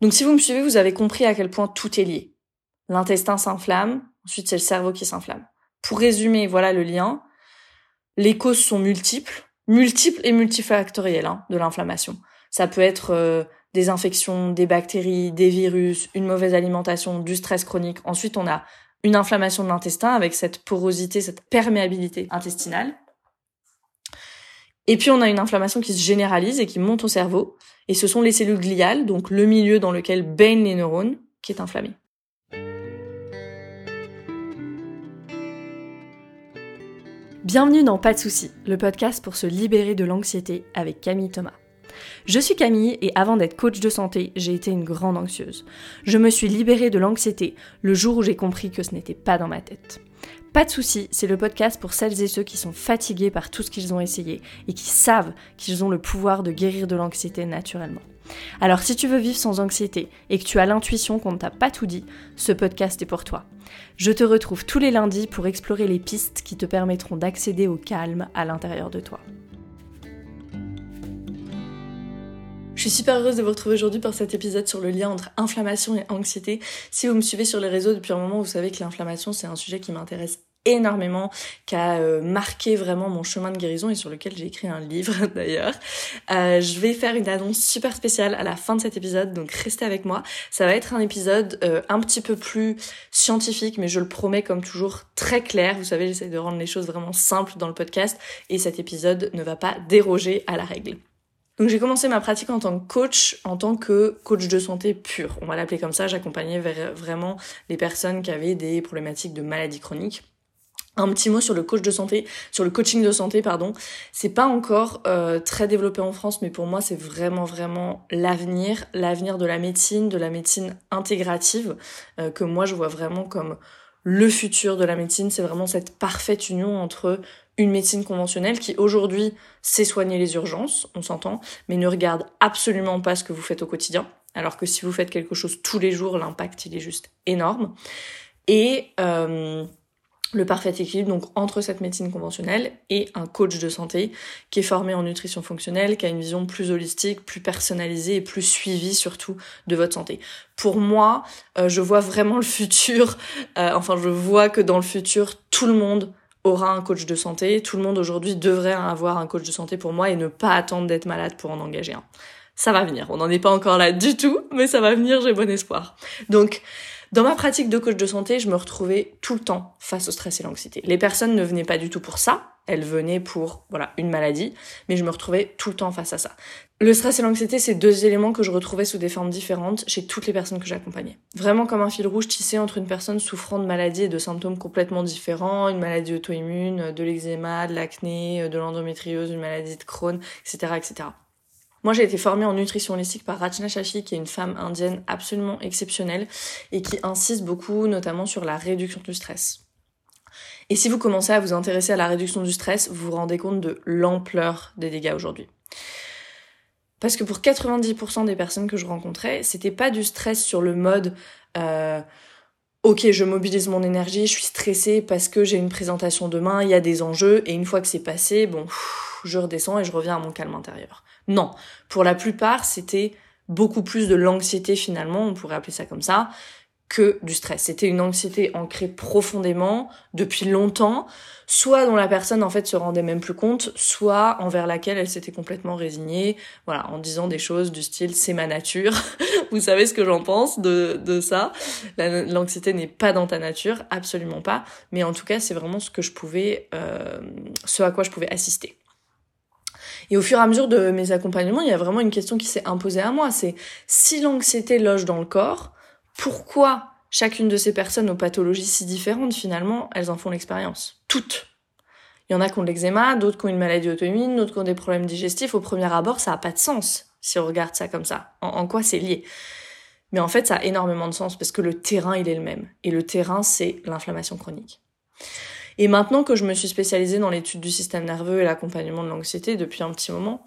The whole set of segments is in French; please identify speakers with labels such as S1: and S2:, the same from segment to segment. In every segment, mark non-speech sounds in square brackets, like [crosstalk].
S1: Donc si vous me suivez, vous avez compris à quel point tout est lié. L'intestin s'inflamme, ensuite c'est le cerveau qui s'inflamme. Pour résumer, voilà le lien. Les causes sont multiples, multiples et multifactorielles hein, de l'inflammation. Ça peut être euh, des infections, des bactéries, des virus, une mauvaise alimentation, du stress chronique. Ensuite, on a une inflammation de l'intestin avec cette porosité, cette perméabilité intestinale. Et puis on a une inflammation qui se généralise et qui monte au cerveau. Et ce sont les cellules gliales, donc le milieu dans lequel baignent les neurones, qui est inflammé. Bienvenue dans Pas de soucis, le podcast pour se libérer de l'anxiété avec Camille Thomas. Je suis Camille et avant d'être coach de santé, j'ai été une grande anxieuse. Je me suis libérée de l'anxiété le jour où j'ai compris que ce n'était pas dans ma tête. Pas de soucis, c'est le podcast pour celles et ceux qui sont fatigués par tout ce qu'ils ont essayé et qui savent qu'ils ont le pouvoir de guérir de l'anxiété naturellement. Alors si tu veux vivre sans anxiété et que tu as l'intuition qu'on ne t'a pas tout dit, ce podcast est pour toi. Je te retrouve tous les lundis pour explorer les pistes qui te permettront d'accéder au calme à l'intérieur de toi. Je suis super heureuse de vous retrouver aujourd'hui pour cet épisode sur le lien entre inflammation et anxiété. Si vous me suivez sur les réseaux depuis un moment, vous savez que l'inflammation, c'est un sujet qui m'intéresse énormément, qui a euh, marqué vraiment mon chemin de guérison et sur lequel j'ai écrit un livre [laughs] d'ailleurs. Euh, je vais faire une annonce super spéciale à la fin de cet épisode, donc restez avec moi. Ça va être un épisode euh, un petit peu plus scientifique, mais je le promets comme toujours très clair. Vous savez, j'essaie de rendre les choses vraiment simples dans le podcast et cet épisode ne va pas déroger à la règle. Donc j'ai commencé ma pratique en tant que coach, en tant que coach de santé pur. On va l'appeler comme ça. J'accompagnais vraiment les personnes qui avaient des problématiques de maladies chroniques. Un petit mot sur le coach de santé, sur le coaching de santé, pardon. C'est pas encore euh, très développé en France, mais pour moi c'est vraiment vraiment l'avenir, l'avenir de la médecine, de la médecine intégrative, euh, que moi je vois vraiment comme le futur de la médecine. C'est vraiment cette parfaite union entre une médecine conventionnelle qui aujourd'hui sait soigner les urgences, on s'entend, mais ne regarde absolument pas ce que vous faites au quotidien. Alors que si vous faites quelque chose tous les jours, l'impact il est juste énorme. Et euh, le parfait équilibre donc entre cette médecine conventionnelle et un coach de santé qui est formé en nutrition fonctionnelle, qui a une vision plus holistique, plus personnalisée et plus suivie surtout de votre santé. Pour moi, euh, je vois vraiment le futur, euh, enfin je vois que dans le futur, tout le monde aura un coach de santé. Tout le monde aujourd'hui devrait avoir un coach de santé pour moi et ne pas attendre d'être malade pour en engager un. Ça va venir. On n'en est pas encore là du tout, mais ça va venir, j'ai bon espoir. Donc, dans ma pratique de coach de santé, je me retrouvais tout le temps face au stress et l'anxiété. Les personnes ne venaient pas du tout pour ça, elles venaient pour voilà une maladie, mais je me retrouvais tout le temps face à ça. Le stress et l'anxiété, c'est deux éléments que je retrouvais sous des formes différentes chez toutes les personnes que j'accompagnais. Vraiment comme un fil rouge tissé entre une personne souffrant de maladies et de symptômes complètement différents, une maladie auto-immune, de l'eczéma, de l'acné, de l'endométriose, une maladie de Crohn, etc., etc. Moi, j'ai été formée en nutrition holistique par Rachna Shafi, qui est une femme indienne absolument exceptionnelle et qui insiste beaucoup notamment sur la réduction du stress. Et si vous commencez à vous intéresser à la réduction du stress, vous vous rendez compte de l'ampleur des dégâts aujourd'hui. Parce que pour 90% des personnes que je rencontrais, c'était pas du stress sur le mode euh, ok, je mobilise mon énergie, je suis stressée parce que j'ai une présentation demain, il y a des enjeux, et une fois que c'est passé, bon, je redescends et je reviens à mon calme intérieur. Non, pour la plupart, c'était beaucoup plus de l'anxiété finalement, on pourrait appeler ça comme ça, que du stress. C'était une anxiété ancrée profondément depuis longtemps, soit dont la personne en fait se rendait même plus compte, soit envers laquelle elle s'était complètement résignée, voilà, en disant des choses du style c'est ma nature. [laughs] Vous savez ce que j'en pense de, de ça. L'anxiété n'est pas dans ta nature, absolument pas, mais en tout cas c'est vraiment ce que je pouvais, euh, ce à quoi je pouvais assister. Et au fur et à mesure de mes accompagnements, il y a vraiment une question qui s'est imposée à moi, c'est si l'anxiété loge dans le corps, pourquoi chacune de ces personnes aux pathologies si différentes, finalement, elles en font l'expérience? Toutes. Il y en a qui ont de l'eczéma, d'autres qui ont une maladie auto-immune, d'autres qui ont des problèmes digestifs. Au premier abord, ça n'a pas de sens si on regarde ça comme ça. En, quoi c'est lié? Mais en fait, ça a énormément de sens parce que le terrain, il est le même. Et le terrain, c'est l'inflammation chronique. Et maintenant que je me suis spécialisée dans l'étude du système nerveux et l'accompagnement de l'anxiété depuis un petit moment,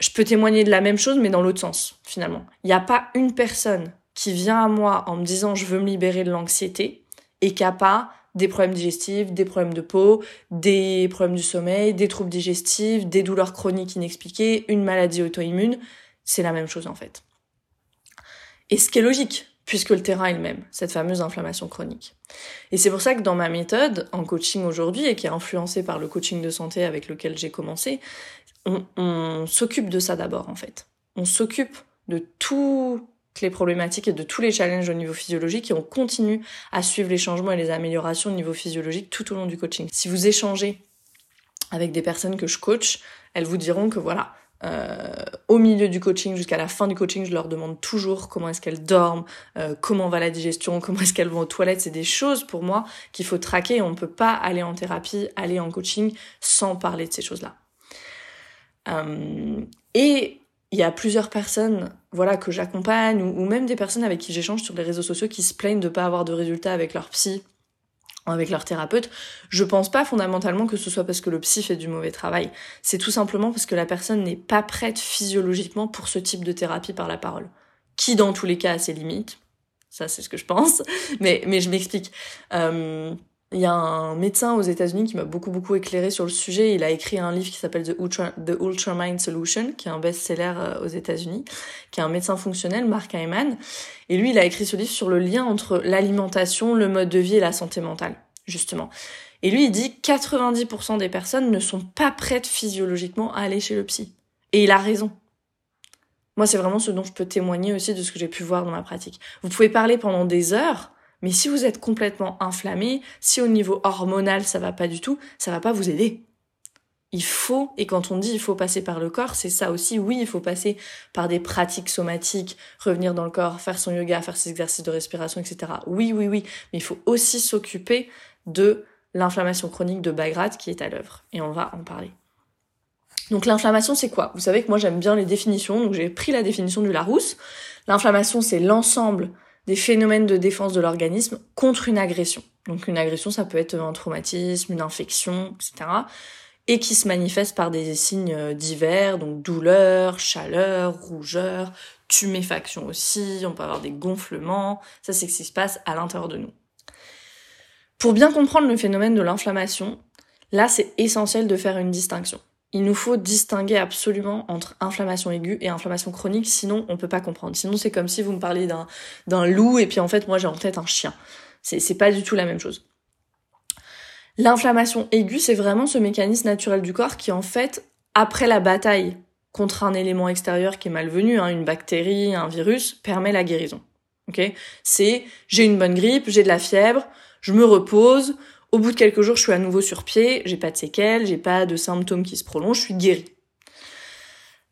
S1: je peux témoigner de la même chose, mais dans l'autre sens, finalement. Il n'y a pas une personne qui vient à moi en me disant je veux me libérer de l'anxiété et qui a pas des problèmes digestifs, des problèmes de peau, des problèmes du sommeil, des troubles digestifs, des douleurs chroniques inexpliquées, une maladie auto-immune, c'est la même chose en fait. Et ce qui est logique, puisque le terrain est le même, cette fameuse inflammation chronique. Et c'est pour ça que dans ma méthode en coaching aujourd'hui, et qui est influencée par le coaching de santé avec lequel j'ai commencé, on, s'occupe de ça d'abord en fait. On s'occupe de toutes les problématiques et de tous les challenges au niveau physiologique et on continue à suivre les changements et les améliorations au niveau physiologique tout au long du coaching. Si vous échangez avec des personnes que je coach, elles vous diront que voilà, euh, au milieu du coaching jusqu'à la fin du coaching, je leur demande toujours comment est-ce qu'elles dorment, euh, comment va la digestion, [laughs] comment est-ce qu'elles vont aux toilettes. C'est des choses pour moi qu'il faut traquer. On ne peut pas aller en thérapie, aller en coaching sans parler de ces choses-là. Euh, et il y a plusieurs personnes voilà que j'accompagne ou, ou, même des personnes avec qui j'échange sur les réseaux sociaux qui se plaignent de pas avoir de résultats avec leur psy avec leur thérapeute, je pense pas fondamentalement que ce soit parce que le psy fait du mauvais travail. C'est tout simplement parce que la personne n'est pas prête physiologiquement pour ce type de thérapie par la parole. Qui dans tous les cas a ses limites. Ça c'est ce que je pense. [laughs] Mais, mais je m'explique. Euh, il y a un médecin aux États-Unis qui m'a beaucoup beaucoup éclairé sur le sujet. Il a écrit un livre qui s'appelle The Ultra, The Ultra Mind Solution, qui est un best-seller euh, aux États-Unis, qui est un médecin fonctionnel, Mark Hyman. Et lui, il a écrit ce livre sur le lien entre l'alimentation, le mode de vie et la santé mentale, justement. Et lui, il dit 90% des personnes ne sont pas prêtes physiologiquement à aller chez le psy. Et il a raison. Moi, c'est vraiment ce dont je peux témoigner aussi de ce que j'ai pu voir dans ma pratique. Vous pouvez parler pendant des heures mais si vous êtes complètement inflammé, si au niveau hormonal ça va pas du tout, ça va pas vous aider. Il faut, et quand on dit il faut passer par le corps, c'est ça aussi. Oui, il faut passer par des pratiques somatiques, revenir dans le corps, faire son yoga, faire ses exercices de respiration, etc. Oui, oui, oui. Mais il faut aussi s'occuper de l'inflammation chronique de Bagrad qui est à l'œuvre. Et on va en parler. Donc l'inflammation, c'est quoi? Vous savez que moi j'aime bien les définitions, donc j'ai pris la définition du Larousse. L'inflammation, c'est l'ensemble des phénomènes de défense de l'organisme contre une agression. Donc une agression, ça peut être un traumatisme, une infection, etc. Et qui se manifeste par des signes euh, divers, donc douleur, chaleur, rougeur, tuméfaction aussi, on peut avoir des gonflements, ça c'est ce qui se passe à l'intérieur de nous. Pour bien comprendre le phénomène de l'inflammation, là c'est essentiel de faire une distinction il nous faut distinguer absolument entre inflammation aiguë et inflammation chronique, sinon on peut pas comprendre. Sinon c'est comme si vous me parliez d'un, loup et puis en fait moi j'ai en tête un chien. C'est, c'est pas du tout la même chose. L'inflammation aiguë, c'est vraiment ce mécanisme naturel du corps qui en fait, après la bataille contre un élément extérieur qui est malvenu, hein, une bactérie, un virus, permet la guérison. Ok? C'est j'ai une bonne grippe, j'ai de la fièvre, je me repose, au bout de quelques jours, je suis à nouveau sur pied, j'ai pas de séquelles, j'ai pas de symptômes qui se prolongent, je suis guérie.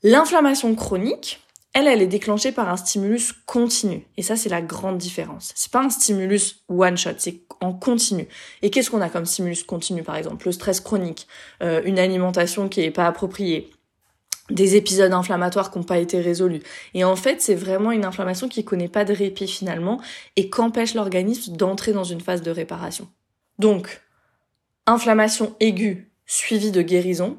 S1: L'inflammation chronique, elle, elle est déclenchée par un stimulus continu. Et ça, c'est la grande différence. C'est pas un stimulus one shot, c'est en continu. Et qu'est-ce qu'on a comme stimulus continu, par exemple? Le stress chronique, euh, une alimentation qui est pas appropriée, des épisodes inflammatoires qui n'ont pas été résolus. Et en fait, c'est vraiment une inflammation qui connaît pas de répit finalement et qu'empêche l'organisme d'entrer dans une phase de réparation. Donc, inflammation aiguë suivie de guérison,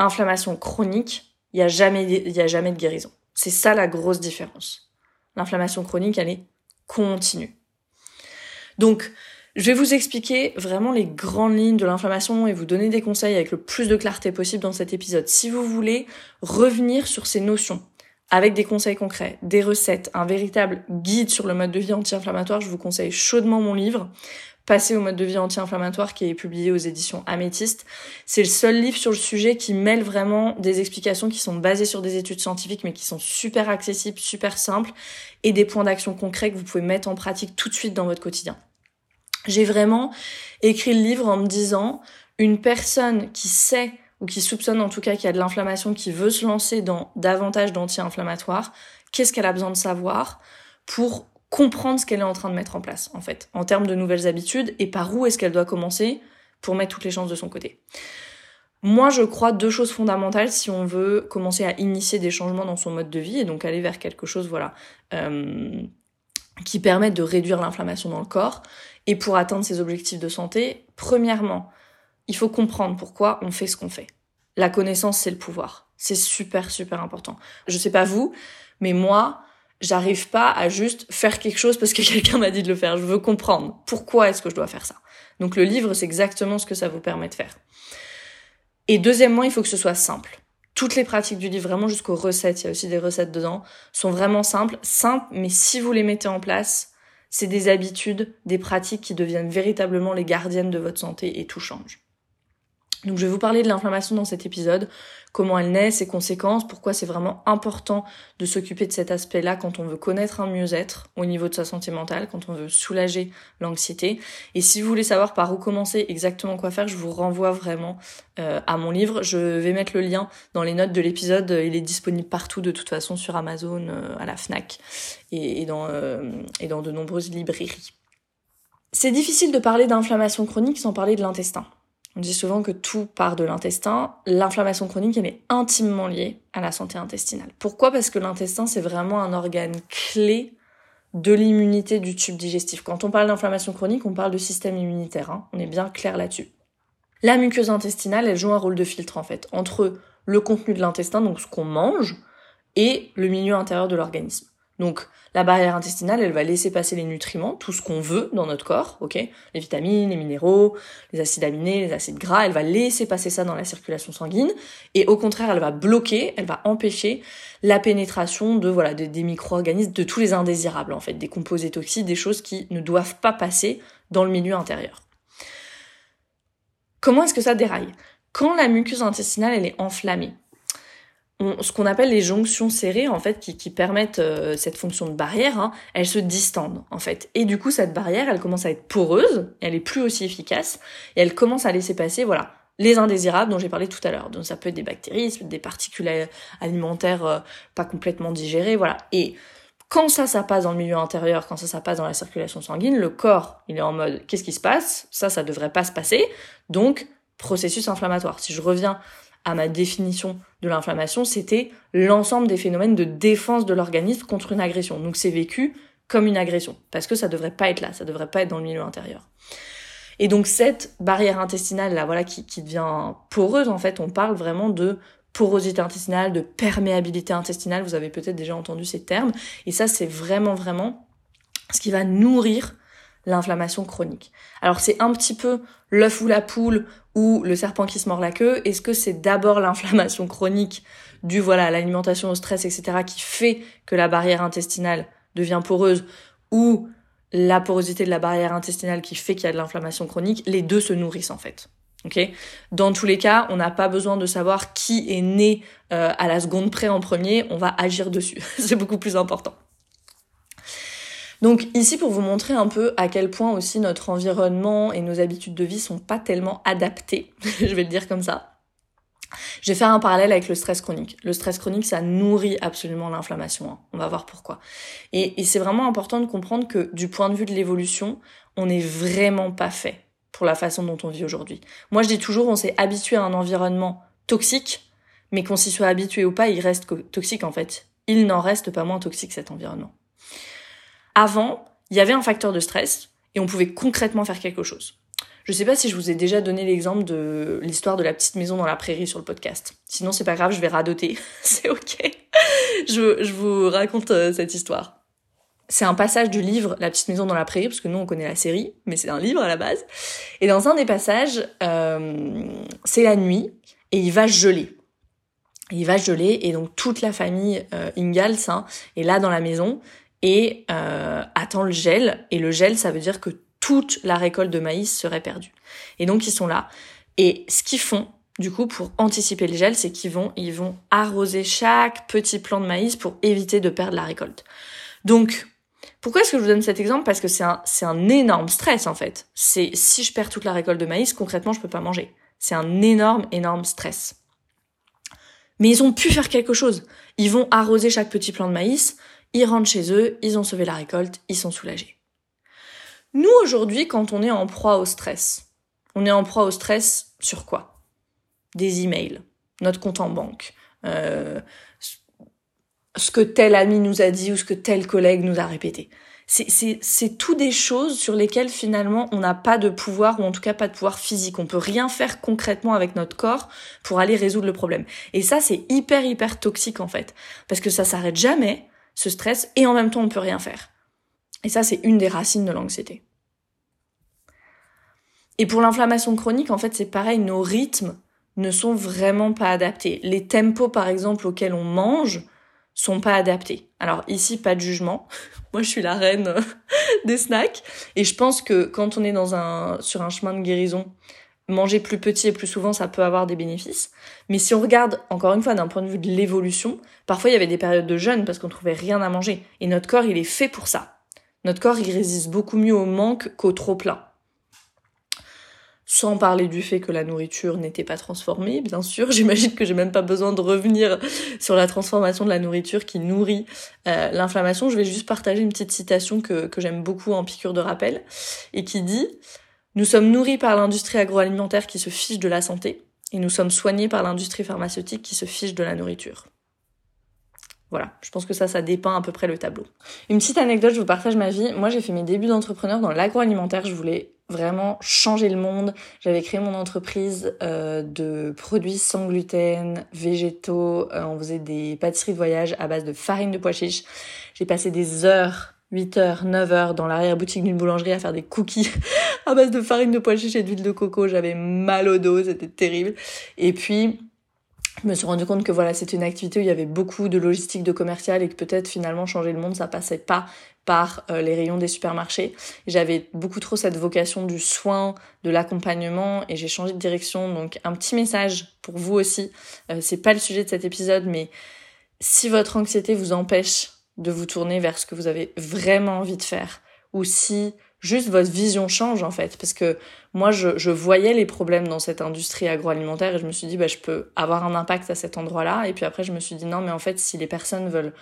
S1: inflammation chronique, il n'y a, jamais, a jamais de guérison. C'est ça la grosse différence. L'inflammation chronique, elle est continue. Donc, je vais vous expliquer vraiment les grandes lignes de l'inflammation et vous donner des conseils avec le plus de clarté possible dans cet épisode. Si vous voulez revenir sur ces notions avec des conseils concrets, des recettes, un véritable guide sur le mode de vie anti-inflammatoire, je vous conseille chaudement mon livre passer au mode de vie anti-inflammatoire qui est publié aux éditions Améthyste. C'est le seul livre sur le sujet qui mêle vraiment des explications qui sont basées sur des études scientifiques mais qui sont super accessibles, super simples et des points d'action concrets que vous pouvez mettre en pratique tout de suite dans votre quotidien. J'ai vraiment écrit le livre en me disant une personne qui sait ou qui soupçonne en tout cas qu'il y a de l'inflammation, qui veut se lancer dans davantage d'anti-inflammatoires, qu'est-ce qu'elle a besoin de savoir pour comprendre ce qu'elle est en train de mettre en place, en fait, en termes de nouvelles habitudes et par où est-ce qu'elle doit commencer pour mettre toutes les chances de son côté. Moi, je crois deux choses fondamentales si on veut commencer à initier des changements dans son mode de vie et donc aller vers quelque chose, voilà, euh, qui permette de réduire l'inflammation dans le corps et pour atteindre ses objectifs de santé. Premièrement, il faut comprendre pourquoi on fait ce qu'on fait. La connaissance, c'est le pouvoir. C'est super, super important. Je sais pas vous, mais moi, j'arrive pas à juste faire quelque chose parce que [laughs] quelqu'un m'a dit de le faire. Je veux comprendre pourquoi est-ce que je dois faire ça? Donc le livre, c'est exactement ce que ça vous permet de faire. Et deuxièmement, il faut que ce soit simple. toutes les pratiques du livre, vraiment jusqu'aux recettes, il y a aussi des recettes dedans, sont vraiment simples, simples, mais si vous les mettez en place, c'est des habitudes, des pratiques qui deviennent véritablement les gardiennes de votre santé et tout change. Donc je vais vous parler de l'inflammation dans cet épisode, comment elle naît, ses conséquences, pourquoi c'est vraiment important de s'occuper de cet aspect-là quand on veut connaître un mieux-être au niveau de sa santé mentale, quand on veut soulager l'anxiété. Et si vous voulez savoir par où commencer, exactement quoi faire, je vous renvoie vraiment euh, à mon livre. Je vais mettre le lien dans les notes de l'épisode. Il est disponible partout de toute façon sur Amazon, euh, à la FNAC et, dans, euh, et dans de nombreuses librairies. C'est difficile de parler d'inflammation chronique sans parler de l'intestin. On dit souvent que tout part de l'intestin. L'inflammation chronique, elle est intimement liée à la santé intestinale. Pourquoi? Parce que l'intestin, c'est vraiment un organe clé de l'immunité du tube digestif. Quand on parle d'inflammation chronique, on parle de système immunitaire. Hein. On est bien clair là-dessus. La muqueuse intestinale, elle joue un rôle de filtre en fait entre le contenu de l'intestin, donc ce qu'on mange, et le milieu intérieur de l'organisme. Donc la barrière intestinale, elle va laisser passer les nutriments, tout ce qu'on veut dans notre corps, ok? Les vitamines, les minéraux, les acides aminés, les acides gras, elle va laisser passer ça dans la circulation sanguine, et au contraire, elle va bloquer, elle va empêcher la pénétration de voilà des, micro-organismes, de tous les indésirables en fait, des composés toxiques, des choses qui ne doivent pas passer dans le milieu intérieur. Comment est-ce que ça déraille? Quand la muqueuse intestinale elle est enflammée, ce qu'on appelle les jonctions serrées en fait qui, permettent euh, cette fonction de barrière, hein, elles se distendent en fait. Et du coup cette barrière elle commence à être poreuse, elle est plus aussi efficace et elle commence à laisser passer voilà les indésirables dont j'ai parlé tout à l'heure. Donc ça peut être des bactéries, des particules alimentaires euh, pas complètement digérées, voilà. Et quand ça, ça passe dans le milieu intérieur, quand ça, ça passe dans la circulation sanguine, le corps, il est en mode, qu'est-ce qui se passe? Ça, ça devrait pas se passer. Donc, processus inflammatoire. Si je reviens à ma définition de l'inflammation, c'était l'ensemble des phénomènes de défense de l'organisme contre une agression. Donc c'est vécu comme une agression, parce que ça devrait pas être là, ça devrait pas être dans le milieu intérieur. Et donc cette barrière intestinale là, voilà, qui, qui devient poreuse en fait, on parle vraiment de porosité intestinale, de perméabilité intestinale. Vous avez peut-être déjà entendu ces termes. Et ça, c'est vraiment vraiment ce qui va nourrir l'inflammation chronique. Alors c'est un petit peu l'œuf ou la poule ou le serpent qui se mord la queue. Est-ce que c'est d'abord l'inflammation chronique du voilà l'alimentation au stress etc qui fait que la barrière intestinale devient poreuse ou la porosité de la barrière intestinale qui fait qu'il y a de l'inflammation chronique? Les deux se nourrissent en fait. Ok? Dans tous les cas, on n'a pas besoin de savoir qui est né euh, à la seconde près en premier. On va agir dessus. [laughs] c'est beaucoup plus important. Donc ici pour vous montrer un peu à quel point aussi notre environnement et nos habitudes de vie sont pas tellement adaptés, [laughs] je vais le dire comme ça. Je vais faire un parallèle avec le stress chronique. Le stress chronique, ça nourrit absolument l'inflammation. Hein. On va voir pourquoi. Et, et c'est vraiment important de comprendre que du point de vue de l'évolution, on n'est vraiment pas fait pour la façon dont on vit aujourd'hui. Moi, je dis toujours, on s'est habitué à un environnement toxique, mais qu'on s'y soit habitué ou pas, il reste toxique en fait. Il n'en reste pas moins toxique cet environnement. Avant, il y avait un facteur de stress et on pouvait concrètement faire quelque chose. Je sais pas si je vous ai déjà donné l'exemple de l'histoire de la petite maison dans la prairie sur le podcast. Sinon, c'est pas grave, je vais radoter. [laughs] c'est ok. je, je, vous raconte euh, cette histoire. C'est un passage du livre La petite maison dans la prairie, parce que nous on connaît la série, mais c'est un livre à la base. Et dans un des passages, euh, c'est la nuit et il va geler. Il va geler et donc toute la famille euh, Ingalls hein, est là dans la maison et euh, attend le gel. Et le gel, ça veut dire que toute la récolte de maïs serait perdue. Et donc ils sont là. Et ce qu'ils font, du coup, pour anticiper le gel, c'est qu'ils vont, ils vont arroser chaque petit plant de maïs pour éviter de perdre la récolte. Donc, pourquoi est-ce que je vous donne cet exemple? Parce que c'est un, c'est un énorme stress en fait. C'est si je perds toute la récolte de maïs, concrètement, je peux pas manger. C'est un énorme, énorme stress. Mais ils ont pu faire quelque chose. Ils vont arroser chaque petit plant de maïs ils rentrent chez eux, ils ont sauvé la récolte, ils sont soulagés. Nous, aujourd'hui, quand on est en proie au stress, on est en proie au stress sur quoi? Des emails, notre compte en banque, euh, ce que tel ami nous a dit ou ce que tel collègue nous a répété. C'est tout des choses sur lesquelles finalement on n'a pas de pouvoir ou en tout cas pas de pouvoir physique. On peut rien faire concrètement avec notre corps pour aller résoudre le problème. Et ça c'est hyper hyper toxique en fait parce que ça s'arrête jamais ce stress et en même temps on peut rien faire. Et ça c'est une des racines de l'anxiété. Et pour l'inflammation chronique, en fait, c'est pareil, nos rythmes, ne sont vraiment pas adaptés. Les tempos, par exemple, auxquels on mange, sont pas adaptés. Alors ici, pas de jugement. [laughs] Moi, je suis la reine [laughs] des snacks. Et je pense que quand on est dans un, sur un chemin de guérison, manger plus petit et plus souvent, ça peut avoir des bénéfices. Mais si on regarde, encore une fois, d'un point de vue de l'évolution, parfois il y avait des périodes de jeûne parce qu'on trouvait rien à manger. Et notre corps, il est fait pour ça. Notre corps, il résiste beaucoup mieux au manque qu'au trop plein. Sans parler du fait que la nourriture n'était pas transformée, bien sûr. [laughs] J'imagine que j'ai même pas besoin de revenir sur la transformation de la nourriture qui nourrit euh, l'inflammation. Je vais juste partager une petite citation que, que j'aime beaucoup en piqûre de rappel et qui dit nous sommes nourris par l'industrie agroalimentaire qui se fiche de la santé, et nous sommes soignés par l'industrie pharmaceutique qui se fiche de la nourriture. Voilà, je pense que ça, ça dépeint à peu près le tableau. Une petite anecdote, je vous partage ma vie. Moi, j'ai fait mes débuts d'entrepreneur dans l'agroalimentaire. Je voulais vraiment changer le monde. J'avais créé mon entreprise euh, de produits sans gluten, végétaux. Euh, on faisait des pâtisseries de voyage à base de farine de pois chiches. J'ai passé des heures 8h, 9h dans l'arrière-boutique d'une boulangerie à faire des cookies [laughs] à base de farine de pois chiches et d'huile de coco. J'avais mal au dos, c'était terrible. Et puis, je me suis rendu compte que voilà, c'était une activité où il y avait beaucoup de logistique, de commercial et que peut-être finalement changer le monde, ça passait pas par euh, les rayons des supermarchés. J'avais beaucoup trop cette vocation du soin, de l'accompagnement et j'ai changé de direction. Donc un petit message pour vous aussi. Euh, c'est pas le sujet de cet épisode, mais si votre anxiété vous empêche de vous tourner vers ce que vous avez vraiment envie de faire ou si juste votre vision change en fait. Parce que moi je, voyais les problèmes dans cette industrie agroalimentaire et je me suis dit bah je peux avoir un impact à cet endroit-là. Et puis après je me suis dit non mais en fait si les personnes veulent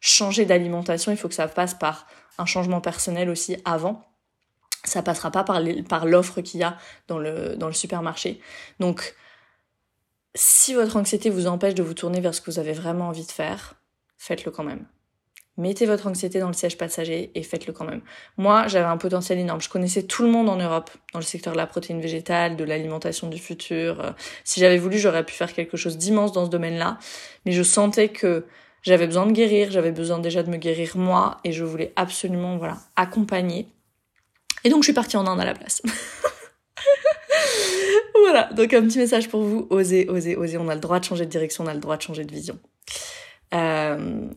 S1: changer d'alimentation il faut que ça passe par un changement personnel aussi avant. Ça passera pas par par l'offre qu'il y a dans le dans le supermarché. Donc si votre anxiété vous empêche de vous tourner vers ce que vous avez vraiment envie de faire faites-le quand même mettez votre anxiété dans le siège passager et faites-le quand même. Moi, j'avais un potentiel énorme. Je connaissais tout le monde en Europe dans le secteur de la protéine végétale, de l'alimentation du futur. Euh, si j'avais voulu, j'aurais pu faire quelque chose d'immense dans ce domaine-là. Mais je sentais que j'avais besoin de guérir, j'avais besoin déjà de me guérir moi et je voulais absolument, voilà, accompagner. Et donc, je suis partie en Inde à la place. [laughs] voilà. Donc, un petit message pour vous. Osez, osez, osez. On a le droit de changer de direction, on a le droit de changer de vision. Euh,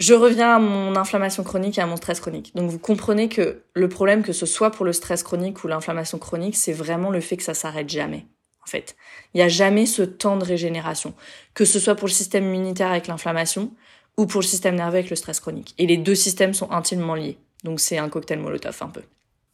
S1: je reviens à mon inflammation chronique et à mon stress chronique. Donc vous comprenez que le problème, que ce soit pour le stress chronique ou l'inflammation chronique, c'est vraiment le fait que ça s'arrête jamais. En fait, il n'y a jamais ce temps de régénération, que ce soit pour le système immunitaire avec l'inflammation ou pour le système nerveux avec le stress chronique. Et les deux systèmes sont intimement liés. Donc c'est un cocktail Molotov un peu.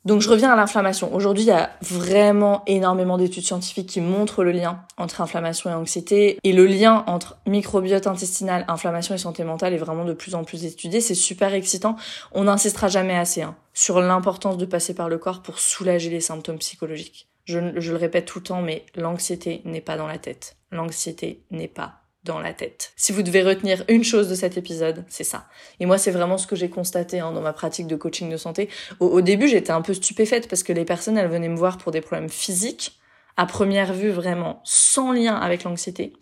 S1: Donc je reviens à l'inflammation. Aujourd'hui, il y a vraiment énormément d'études scientifiques qui montrent le lien entre inflammation et anxiété. Et le lien entre microbiote intestinal, inflammation et santé mentale est vraiment de plus en plus étudié. C'est super excitant. On n'insistera jamais assez hein, sur l'importance de passer par le corps pour soulager les symptômes psychologiques. Je, je le répète tout le temps, mais l'anxiété n'est pas dans la tête. L'anxiété n'est pas dans la tête. Si vous devez retenir une chose de cet épisode, c'est ça. Et moi, c'est vraiment ce que j'ai constaté hein, dans ma pratique de coaching de santé. Au, début, j'étais un peu stupéfaite parce que les personnes, elles venaient me voir pour des problèmes physiques, à première vue vraiment sans lien avec l'anxiété.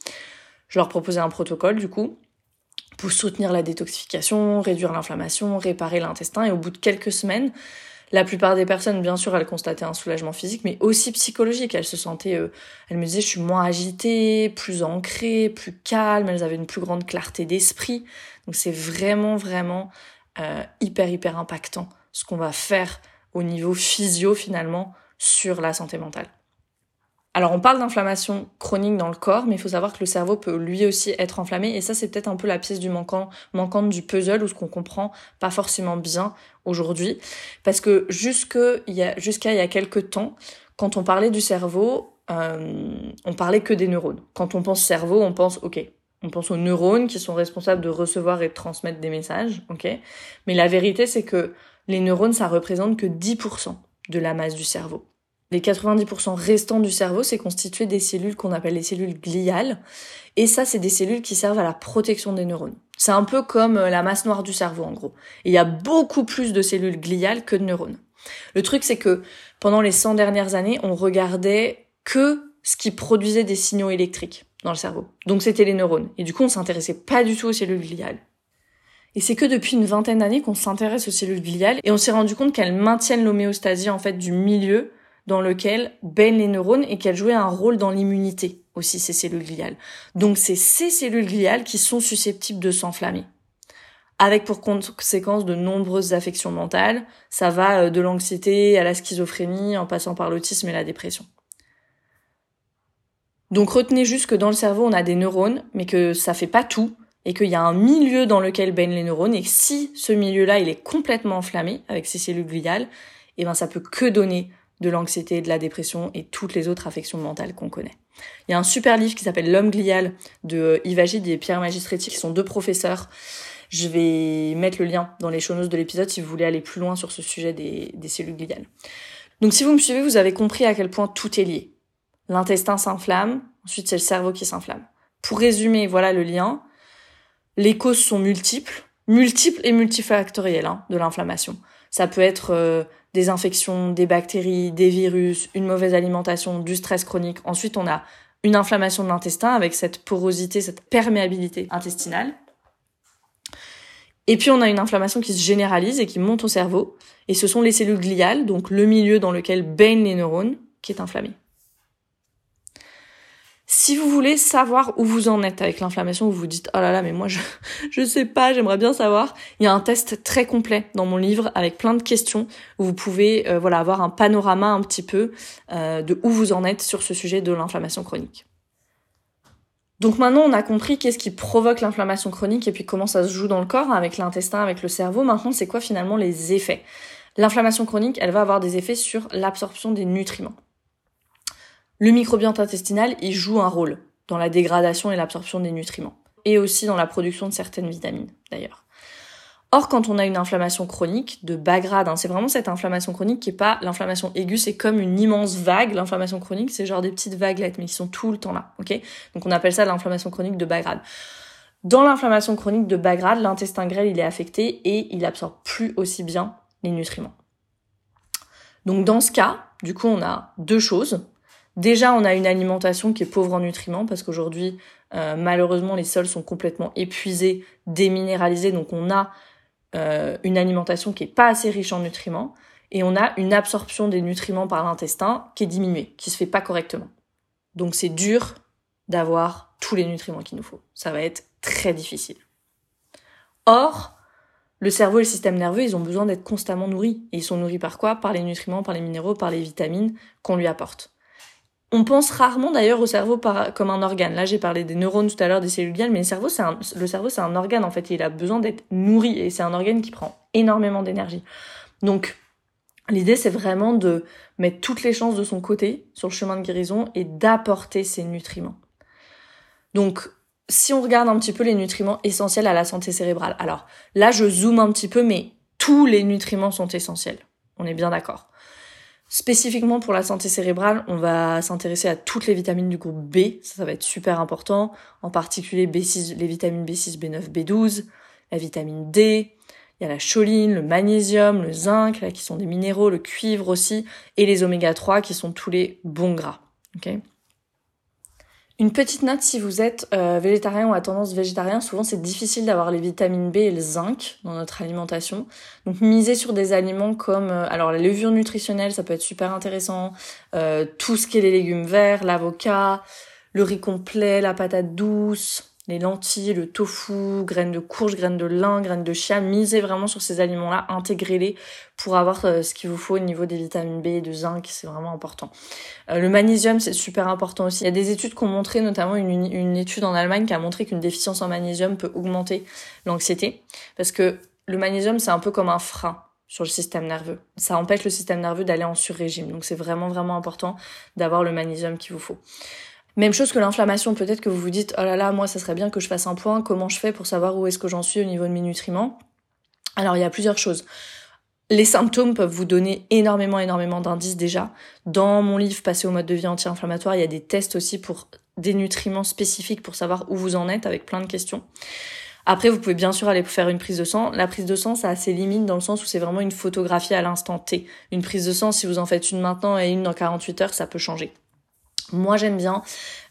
S1: Je leur proposais un protocole, du coup, pour soutenir la détoxification, réduire l'inflammation, réparer l'intestin. Et au bout de quelques semaines, la plupart des personnes, bien sûr, elles constataient un soulagement physique, mais aussi psychologique. Elles se sentaient, euh, elles me disaient, je suis moins agitée, plus ancrée, plus calme. Elles avaient une plus grande clarté d'esprit. Donc c'est vraiment, vraiment euh, hyper, hyper impactant ce qu'on va faire au niveau physio finalement sur la santé mentale. Alors on parle d'inflammation chronique dans le corps, mais il faut savoir que le cerveau peut lui aussi être enflammé, et ça c'est peut-être un peu la pièce du manquant, manquante du puzzle ou ce qu'on comprend pas forcément bien aujourd'hui, parce que jusqu'à il y a il y a quelques temps, quand on parlait du cerveau, euh, on parlait que des neurones. Quand on pense cerveau, on pense ok, on pense aux neurones qui sont responsables de recevoir et de transmettre des messages, ok. Mais la vérité c'est que les neurones ça représente que 10% de la masse du cerveau. Les 90% restants du cerveau, c'est constitué des cellules qu'on appelle les cellules gliales. Et ça, c'est des cellules qui servent à la protection des neurones. C'est un peu comme euh, la masse noire du cerveau, en gros. il y a beaucoup plus de cellules gliales que de neurones. Le truc, c'est que pendant les 100 dernières années, on regardait que ce qui produisait des signaux électriques dans le cerveau. Donc c'était les neurones. Et du coup, on s'intéressait pas du tout aux cellules gliales. Et c'est que depuis une vingtaine d'années qu'on s'intéresse aux cellules gliales et on s'est rendu compte qu'elles maintiennent l'homéostasie en fait du milieu dans lequel baignent les neurones et qu'elles jouaient un rôle dans l'immunité aussi, ces cellules gliales. Donc c'est ces cellules gliales qui sont susceptibles de s'enflammer. Avec pour conséquence de nombreuses affections mentales. Ça va euh, de l'anxiété à la schizophrénie en passant par l'autisme et la dépression. Donc retenez juste que dans le cerveau, on a des neurones, mais que ça fait pas tout et qu'il y a un milieu dans lequel baignent les neurones et que si ce milieu-là, il est complètement enflammé avec ces cellules gliales, eh ben ça peut que donner de l'anxiété, de la dépression et toutes les autres affections mentales qu'on connaît. Il y a un super livre qui s'appelle L'homme glial de euh, Yves Agide et Pierre Magistretti qui sont deux professeurs. Je vais mettre le lien dans les show de l'épisode si vous voulez aller plus loin sur ce sujet des, des cellules gliales. Donc si vous me suivez, vous avez compris à quel point tout est lié. L'intestin s'inflamme, ensuite c'est le cerveau qui s'inflamme. Pour résumer, voilà le lien. Les causes sont multiples, multiples et multifactorielles hein, de l'inflammation. Ça peut être euh, des infections, des bactéries, des virus, une mauvaise alimentation, du stress chronique. Ensuite, on a une inflammation de l'intestin avec cette porosité, cette perméabilité intestinale. Et puis on a une inflammation qui se généralise et qui monte au cerveau. Et ce sont les cellules gliales, donc le milieu dans lequel baignent les neurones, qui est inflammé. Si vous voulez savoir où vous en êtes avec l'inflammation, vous vous dites oh là là mais moi je [laughs] je sais pas, j'aimerais bien savoir. Il y a un test très complet dans mon livre avec plein de questions où vous pouvez euh, voilà avoir un panorama un petit peu euh, de où vous en êtes sur ce sujet de l'inflammation chronique. Donc maintenant on a compris qu'est-ce qui provoque l'inflammation chronique et puis comment ça se joue dans le corps avec l'intestin, avec le cerveau. Maintenant c'est quoi finalement les effets? L'inflammation chronique, elle va avoir des effets sur l'absorption des nutriments. Le microbiote intestinal, il joue un rôle dans la dégradation et l'absorption des nutriments, et aussi dans la production de certaines vitamines, d'ailleurs. Or, quand on a une inflammation chronique de bas grade, hein, c'est vraiment cette inflammation chronique qui est pas l'inflammation aiguë, c'est comme une immense vague. L'inflammation chronique, c'est genre des petites vaguelettes, mais qui sont tout le temps là, ok? Donc on appelle ça l'inflammation chronique de bas grade. Dans l'inflammation chronique de bas grade, l'intestin grêle, il est affecté et il absorbe plus aussi bien les nutriments. Donc dans ce cas, du coup, on a deux choses. Déjà, on a une alimentation qui est pauvre en nutriments parce qu'aujourd'hui, euh, malheureusement, les sols sont complètement épuisés, déminéralisés, donc on a euh, une alimentation qui est pas assez riche en nutriments et on a une absorption des nutriments par l'intestin qui est diminuée, qui se fait pas correctement. Donc c'est dur d'avoir tous les nutriments qu'il nous faut. Ça va être très difficile. Or, le cerveau et le système nerveux, ils ont besoin d'être constamment nourris. Et ils sont nourris par quoi? Par les nutriments, par les minéraux, par les vitamines qu'on lui apporte. On pense rarement d'ailleurs au cerveau comme un organe. Là, j'ai parlé des neurones tout à l'heure, des cellules mais le cerveau, c'est un, organe en fait. Il a besoin d'être nourri et c'est un organe qui prend énormément d'énergie. Donc, l'idée, c'est vraiment de mettre toutes les chances de son côté sur le chemin de guérison et d'apporter ces nutriments. Donc, si on regarde un petit peu les nutriments essentiels à la santé cérébrale, alors là, je zoome un petit peu, mais tous les nutriments sont essentiels. On est bien d'accord. Spécifiquement pour la santé cérébrale, on va s'intéresser à toutes les vitamines du groupe B, ça, va être super important, en particulier B6, les vitamines B6, B9, B12, la vitamine D, il y a la choline, le magnésium, le zinc, là, qui sont des minéraux, le cuivre aussi, et les oméga 3 qui sont tous les bons gras. Une petite note, si vous êtes euh, végétarien ou à tendance végétarien, souvent c'est difficile d'avoir les vitamines B et le zinc dans notre alimentation. Donc misez sur des aliments comme euh, alors la levure nutritionnelle, ça peut être super intéressant. Euh, tout ce qui est les légumes verts, l'avocat, le riz complet, la patate douce, les lentilles, le tofu, graines de courge, graines de lin, graines de chia, misez vraiment sur ces aliments-là, intégrez-les pour avoir euh, ce qu'il vous faut au niveau des vitamines B et de zinc, c'est vraiment important. Euh, le magnésium, c'est super important aussi. Il y a des études qui ont montré, notamment une, une étude en Allemagne qui a montré qu'une déficience en magnésium peut augmenter l'anxiété, parce que le magnésium, c'est un peu comme un frein sur le système nerveux. Ça empêche le système nerveux d'aller en sur-régime. Donc c'est vraiment vraiment important d'avoir le magnésium qu'il vous faut. Même chose que l'inflammation, peut-être que vous vous dites, oh là là, moi ça serait bien que je fasse un point, comment je fais pour savoir où est-ce que j'en suis au niveau de mes nutriments? Alors il y a plusieurs choses. Les symptômes peuvent vous donner énormément, énormément d'indices déjà. Dans mon livre Passer au mode de vie anti-inflammatoire, il y a des tests aussi pour des nutriments spécifiques pour savoir où vous en êtes avec plein de questions. Après, vous pouvez bien sûr aller faire une prise de sang. La prise de sang, ça a ses limites dans le sens où c'est vraiment une photographie à l'instant T. Une prise de sang, si vous en faites une maintenant et une dans 48 heures, ça peut changer. Moi, j'aime bien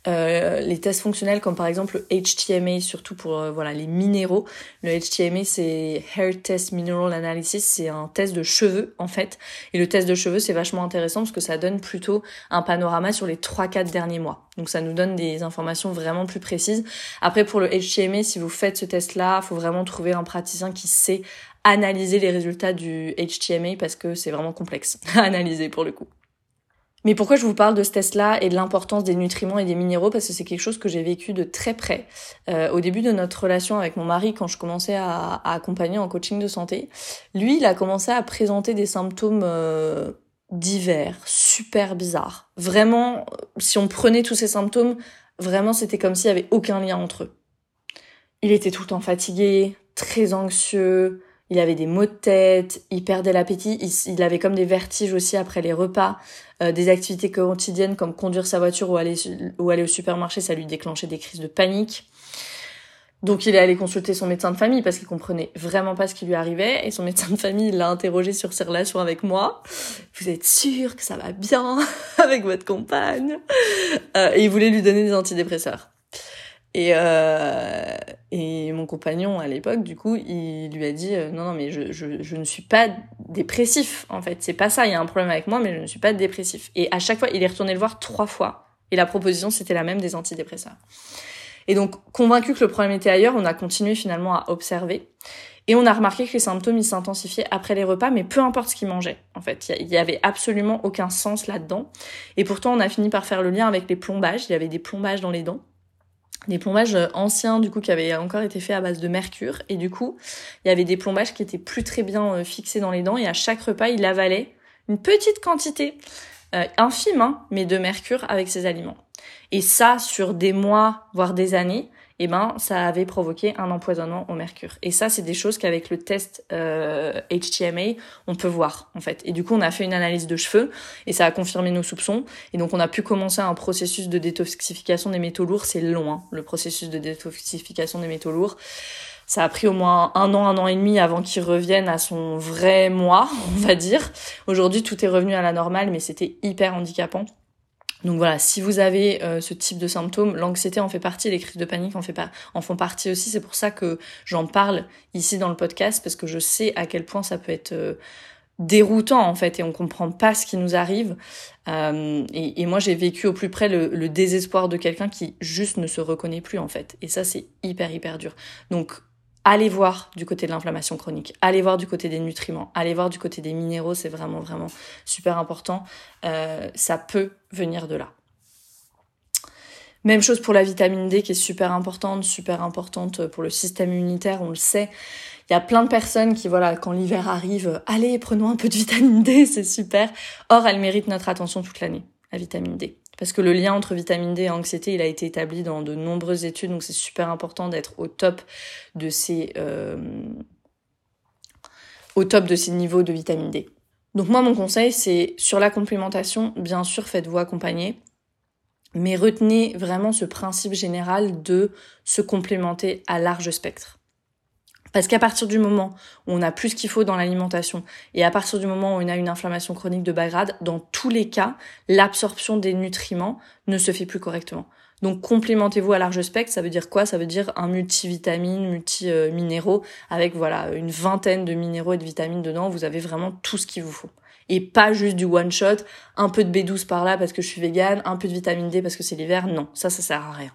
S1: euh, les tests fonctionnels comme par exemple le HTMA, surtout pour euh, voilà les minéraux. Le HTMA, c'est Hair Test Mineral Analysis, c'est un test de cheveux en fait. Et le test de cheveux, c'est vachement intéressant parce que ça donne plutôt un panorama sur les 3-4 derniers mois. Donc ça nous donne des informations vraiment plus précises. Après, pour le HTMA, si vous faites ce test-là, faut vraiment trouver un praticien qui sait analyser les résultats du HTMA parce que c'est vraiment complexe [laughs] à analyser pour le coup. Mais pourquoi je vous parle de ce test-là et de l'importance des nutriments et des minéraux? Parce que c'est quelque chose que j'ai vécu de très près. Euh, au début de notre relation avec mon mari, quand je commençais à, accompagner en coaching de santé, lui, il a commencé à présenter des symptômes euh, divers, super bizarres. Vraiment, si on prenait tous ces symptômes, vraiment, c'était comme s'il y avait aucun lien entre eux. Il était tout le temps fatigué, très anxieux, il avait des maux de tête, il perdait l'appétit, il, avait comme des vertiges aussi après les repas, euh, des activités quotidiennes comme conduire sa voiture ou aller, au supermarché, ça lui déclenchait des crises de panique. Donc il est allé consulter son médecin de famille parce qu'il comprenait vraiment pas ce qui lui arrivait et son médecin de famille l'a interrogé sur ses relations avec moi. Vous êtes sûr que ça va bien [laughs] avec votre compagne? Euh, Et il voulait lui donner des antidépresseurs. Et, euh, et mon compagnon à l'époque, du coup, il lui a dit euh, non non mais je, je, je ne suis pas dépressif en fait, c'est pas ça, il y a un problème avec moi, mais je ne suis pas dépressif. Et à chaque fois, il est retourné le voir trois fois, et la proposition c'était la même des antidépresseurs. Et donc convaincu que le problème était ailleurs, on a continué finalement à observer. Et on a remarqué que les symptômes ils s'intensifiaient après les repas, mais peu importe ce qu'il mangeait. En fait, il y avait absolument aucun sens là-dedans. Et pourtant, on a fini par faire le lien avec les plombages. Il y avait des plombages dans les dents des plombages anciens du coup qui avaient encore été faits à base de mercure. Et du coup il y avait des plombages qui étaient plus très bien euh, fixés dans les dents. Et à chaque repas il avalait une petite quantité euh, infime hein, mais de mercure avec ses aliments. Et ça sur des mois voire des années eh ben ça avait provoqué un empoisonnement au mercure. Et ça, c'est des choses qu'avec le test euh, HTMA, on peut voir en fait. Et du coup, on a fait une analyse de cheveux et ça a confirmé nos soupçons. Et donc, on a pu commencer un processus de détoxification des métaux lourds. C'est long, hein, le processus de détoxification des métaux lourds. Ça a pris au moins un an, un an et demi avant qu'il revienne à son vrai moi, on va dire. Aujourd'hui, tout est revenu à la normale, mais c'était hyper handicapant. Donc voilà, si vous avez euh, ce type de symptômes, l'anxiété en fait partie, les crises de panique en, fait en font partie aussi. C'est pour ça que j'en parle ici dans le podcast, parce que je sais à quel point ça peut être euh, déroutant en fait, et on comprend pas ce qui nous arrive. Euh, et, moi j'ai vécu au plus près le, le désespoir de quelqu'un qui juste ne se reconnaît plus en fait. Et ça c'est hyper hyper dur. Donc allez voir du côté de l'inflammation chronique, allez voir du côté des nutriments, allez voir du côté des minéraux, c'est vraiment vraiment super important. Euh, ça peut venir de là. Même chose pour la vitamine D qui est super importante, super importante pour le système immunitaire, on le sait. Il y a plein de personnes qui, voilà, quand l'hiver arrive, allez, prenons un peu de vitamine D, [laughs] c'est super. Or, elle mérite notre attention toute l'année, la vitamine D. Parce que le lien entre vitamine D et anxiété, a été établi dans de nombreuses études, donc c'est super important d'être au top de ces euh, au top de ces niveaux de vitamine D. Donc moi, mon conseil, c'est sur la complémentation, bien sûr, faites-vous accompagner, mais retenez vraiment ce principe général de se complémenter à large spectre. Parce qu'à partir du moment où on a plus qu'il faut dans l'alimentation et à partir du moment où on a une inflammation chronique de bas grade, dans tous les cas, l'absorption des nutriments ne se fait plus correctement. Donc complémentez-vous à large spectre, ça veut dire quoi? Ça veut dire un multivitamine, multi-minéraux, avec voilà une vingtaine de minéraux et de vitamines dedans, vous avez vraiment tout ce qu'il vous faut. Et pas juste du one shot, un peu de B12 par là parce que je suis végane, un peu de vitamine D parce que c'est l'hiver, non, ça ça sert à rien.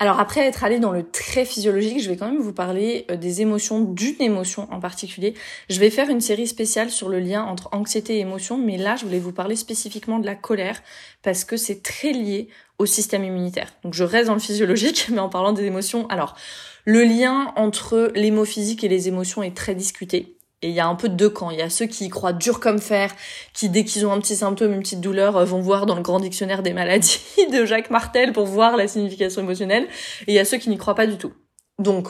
S1: Alors après être allé dans le très physiologique, je vais quand même vous parler euh, des émotions, d'une émotion en particulier. Je vais faire une série spéciale sur le lien entre anxiété et émotion, mais là je voulais vous parler spécifiquement de la colère parce que c'est très lié au système immunitaire. Donc je reste dans le physiologique, [laughs] mais en parlant des émotions. Alors le lien entre physiques et les émotions est très discuté. Et il y a un peu de deux camps. Il y a ceux qui y croient dur comme fer, qui dès qu'ils ont un petit symptôme, une petite douleur, euh, vont voir dans le grand dictionnaire des maladies [laughs] de Jacques Martel pour voir la signification émotionnelle. Et il y a ceux qui n'y croient pas du tout. Donc,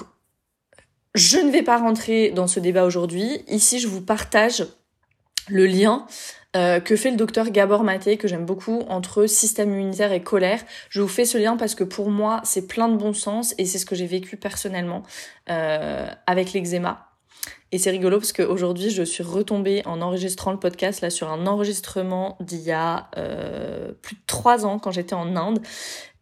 S1: je ne vais pas rentrer dans ce débat aujourd'hui. Ici, je vous partage le lien euh, que fait le docteur Gabor Maté, que j'aime beaucoup, entre système immunitaire et colère. Je vous fais ce lien parce que pour moi, c'est plein de bon sens et c'est ce que j'ai vécu personnellement euh, avec l'eczéma. Et c'est rigolo parce qu'aujourd'hui, je suis retombée en enregistrant le podcast là sur un enregistrement d'il y a euh, plus de trois ans quand j'étais en Inde.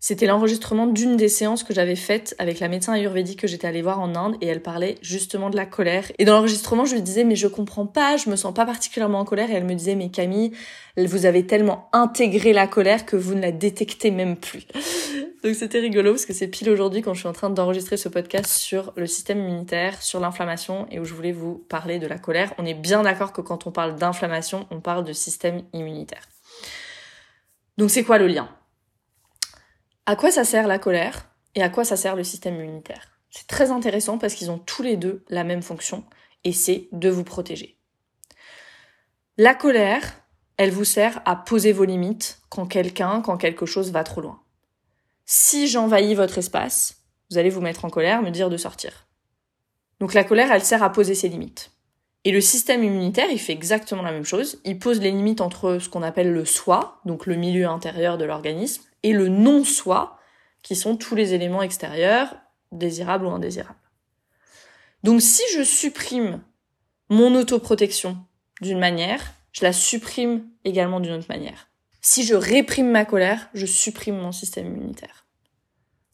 S1: C'était l'enregistrement d'une des séances que j'avais faites avec la médecin ayurvédique que j'étais allée voir en Inde et elle parlait justement de la colère. Et dans l'enregistrement, je lui disais mais je comprends pas, je me sens pas particulièrement en colère et elle me disait mais Camille, vous avez tellement intégré la colère que vous ne la détectez même plus. [laughs] Donc c'était rigolo parce que c'est pile aujourd'hui quand je suis en train d'enregistrer ce podcast sur le système immunitaire, sur l'inflammation et où je voulais vous parler de la colère. On est bien d'accord que quand on parle d'inflammation, on parle de système immunitaire. Donc c'est quoi le lien? À quoi ça sert la colère et à quoi ça sert le système immunitaire? C'est très intéressant parce qu'ils ont tous les deux la même fonction et c'est de vous protéger. La colère, elle vous sert à poser vos limites quand quelqu'un, quand quelque chose va trop loin. Si j'envahis votre espace, vous allez vous mettre en colère, me dire de sortir. Donc la colère, elle sert à poser ses limites. Et le système immunitaire, il fait exactement la même chose. Il pose les limites entre ce qu'on appelle le soi, donc le milieu intérieur de l'organisme, et le non-soi, qui sont tous les éléments extérieurs, désirables ou indésirables. Donc si je supprime mon autoprotection d'une manière, je la supprime également d'une autre manière. Si je réprime ma colère, je supprime mon système immunitaire.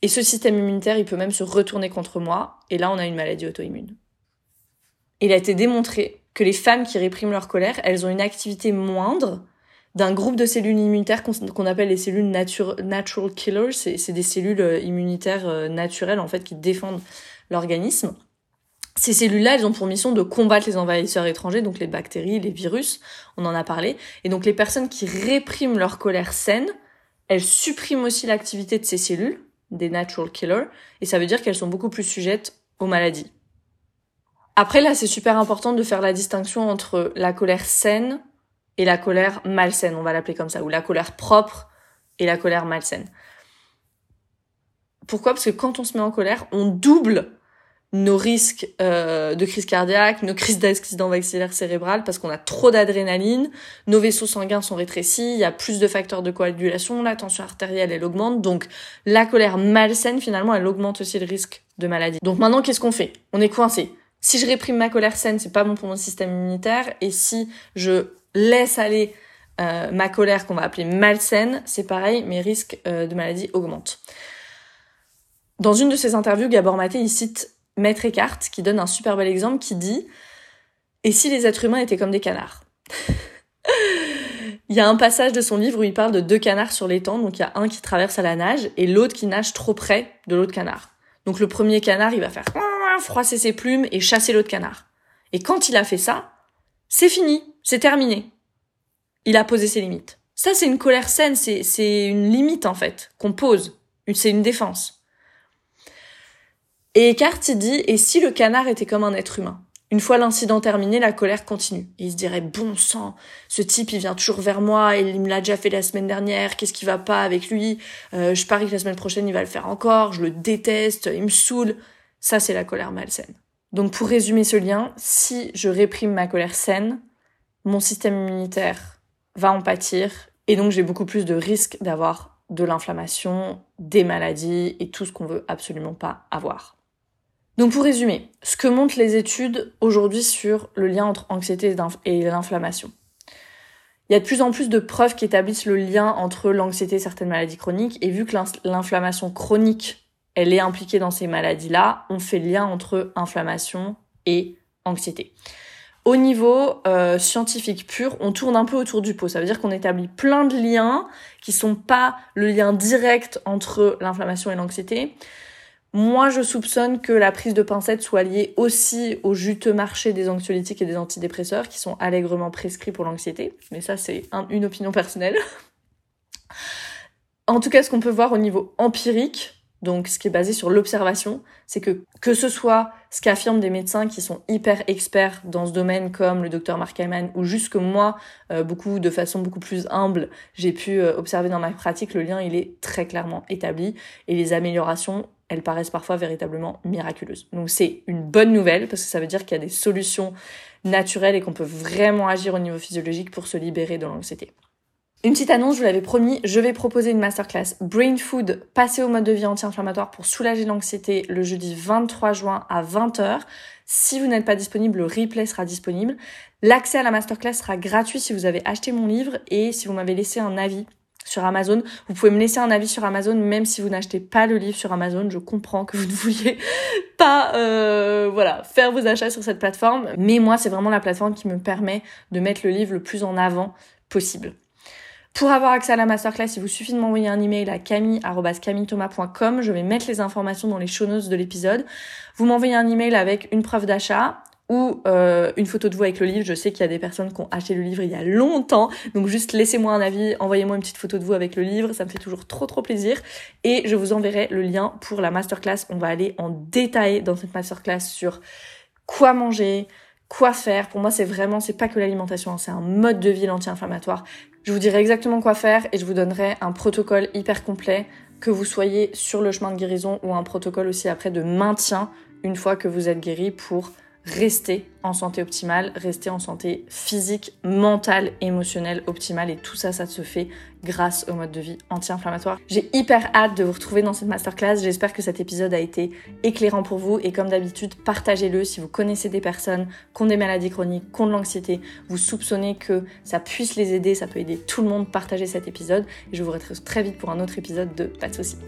S1: Et ce système immunitaire, il peut même se retourner contre moi, et là on a une maladie auto-immune. Il a été démontré que les femmes qui répriment leur colère, elles ont une activité moindre d'un groupe de cellules immunitaires qu'on appelle les cellules natural killers. C'est des cellules euh, immunitaires euh, naturelles en fait qui défendent l'organisme. Ces cellules-là, elles ont pour mission de combattre les envahisseurs étrangers, donc les bactéries, les virus, on en a parlé. Et donc les personnes qui répriment leur colère saine, elles suppriment aussi l'activité de ces cellules, des natural killers, et ça veut dire qu'elles sont beaucoup plus sujettes aux maladies. Après là, c'est super important de faire la distinction entre la colère saine et la colère malsaine, on va l'appeler comme ça, ou la colère propre et la colère malsaine. Pourquoi? Parce que quand on se met en colère, on double nos risques euh, de crise cardiaque, nos crises d'accident vasculaire cérébral, parce qu'on a trop d'adrénaline, nos vaisseaux sanguins sont rétrécis, il y a plus de facteurs de coagulation, la tension artérielle elle augmente, donc la colère malsaine finalement elle augmente aussi le risque de maladie. Donc maintenant qu'est-ce qu'on fait? On est coincé. Si je réprime ma colère saine, c'est pas bon pour mon système immunitaire, et si je laisse aller euh, ma colère qu'on va appeler malsaine, c'est pareil, mes risques euh, de maladie augmentent. Dans une de ses interviews, Gabor Maté, il cite Maître Eckhart, qui donne un super bel exemple, qui dit « Et si les êtres humains étaient comme des canards [laughs] ?» Il y a un passage de son livre où il parle de deux canards sur l'étang, donc il y a un qui traverse à la nage et l'autre qui nage trop près de l'autre canard. Donc le premier canard, il va faire froisser ses plumes et chasser l'autre canard. Et quand il a fait ça, c'est fini, c'est terminé. Il a posé ses limites. Ça, c'est une colère saine, c'est une limite en fait qu'on pose. C'est une défense. Et Eckhart il dit et si le canard était comme un être humain? Une fois l'incident terminé, la colère continue. il se dirait bon sang, ce type il vient toujours vers moi, il me l'a déjà fait la semaine dernière, qu'est-ce qui va pas avec lui? Euh, Je parie que la semaine prochaine il va le faire encore, je le déteste, il me saoule. Ça c'est la colère malsaine. Donc pour résumer ce lien, si je réprime ma colère saine, mon système immunitaire va en pâtir et donc j'ai beaucoup plus de risques d'avoir de l'inflammation, des maladies et tout ce qu'on veut absolument pas avoir. Donc pour résumer, ce que montrent les études aujourd'hui sur le lien entre anxiété et l'inflammation. Il y a de plus en plus de preuves qui établissent le lien entre l'anxiété et certaines maladies chroniques et vu que l'inflammation chronique elle est impliquée dans ces maladies-là, on fait le lien entre inflammation et anxiété. Au niveau euh, scientifique pur, on tourne un peu autour du pot. Ça veut dire qu'on établit plein de liens qui sont pas le lien direct entre l'inflammation et l'anxiété. Moi, je soupçonne que la prise de pincette soit liée aussi au juteux marché des anxiolytiques et des antidépresseurs qui sont allègrement prescrits pour l'anxiété. Mais ça, c'est une opinion personnelle. en tout cas, ce qu'on peut voir au niveau empirique, donc, ce qui est basé sur l'observation, c'est que que ce soit ce qu'affirment des médecins qui sont hyper experts dans ce domaine, comme le docteur Mark Hyman, ou juste que moi, euh, beaucoup de façon beaucoup plus humble, j'ai pu euh, observer dans ma pratique, le lien il est très clairement établi et les améliorations, elles paraissent parfois véritablement miraculeuses. Donc c'est une bonne nouvelle parce que ça veut dire qu'il y a des solutions naturelles et qu'on peut vraiment agir au niveau physiologique pour se libérer de l'anxiété. Une petite annonce, je vous l'avais promis, je vais proposer une masterclass Brain Food, passer au mode de vie anti-inflammatoire pour soulager l'anxiété le jeudi 23 juin à 20h. Si vous n'êtes pas disponible, le replay sera disponible. L'accès à la masterclass sera gratuit si vous avez acheté mon livre et si vous m'avez laissé un avis sur Amazon. Vous pouvez me laisser un avis sur Amazon même si vous n'achetez pas le livre sur Amazon. Je comprends que vous ne [laughs] vouliez pas euh, voilà, faire vos achats sur cette plateforme. Mais moi, c'est vraiment la plateforme qui me permet de mettre le livre le plus en avant possible. Pour avoir accès à la masterclass, il vous suffit de m'envoyer un email à camille.camillethomas.com. Je vais mettre les informations dans les show notes de l'épisode. Vous m'envoyez un email avec une preuve d'achat ou euh, une photo de vous avec le livre. Je sais qu'il y a des personnes qui ont acheté le livre il y a longtemps, donc juste laissez-moi un avis, envoyez-moi une petite photo de vous avec le livre, ça me fait toujours trop trop plaisir. Et je vous enverrai le lien pour la masterclass. On va aller en détail dans cette masterclass sur quoi manger, quoi faire. Pour moi, c'est vraiment, c'est pas que l'alimentation, hein, c'est un mode de vie anti-inflammatoire. Je vous dirai exactement quoi faire et je vous donnerai un protocole hyper complet que vous soyez sur le chemin de guérison ou un protocole aussi après de maintien une fois que vous êtes guéri pour rester en santé optimale, rester en santé physique, mentale, émotionnelle optimale et tout ça, ça se fait grâce au mode de vie anti-inflammatoire. J'ai hyper hâte de vous retrouver dans cette masterclass. J'espère que cet épisode a été éclairant pour vous et comme d'habitude, partagez-le si vous connaissez des personnes qui ont des maladies chroniques, qui ont de l'anxiété, vous soupçonnez que ça puisse les aider, ça peut aider tout le monde, partagez cet épisode et je vous retrouve très vite pour un autre épisode de Pas de soucis.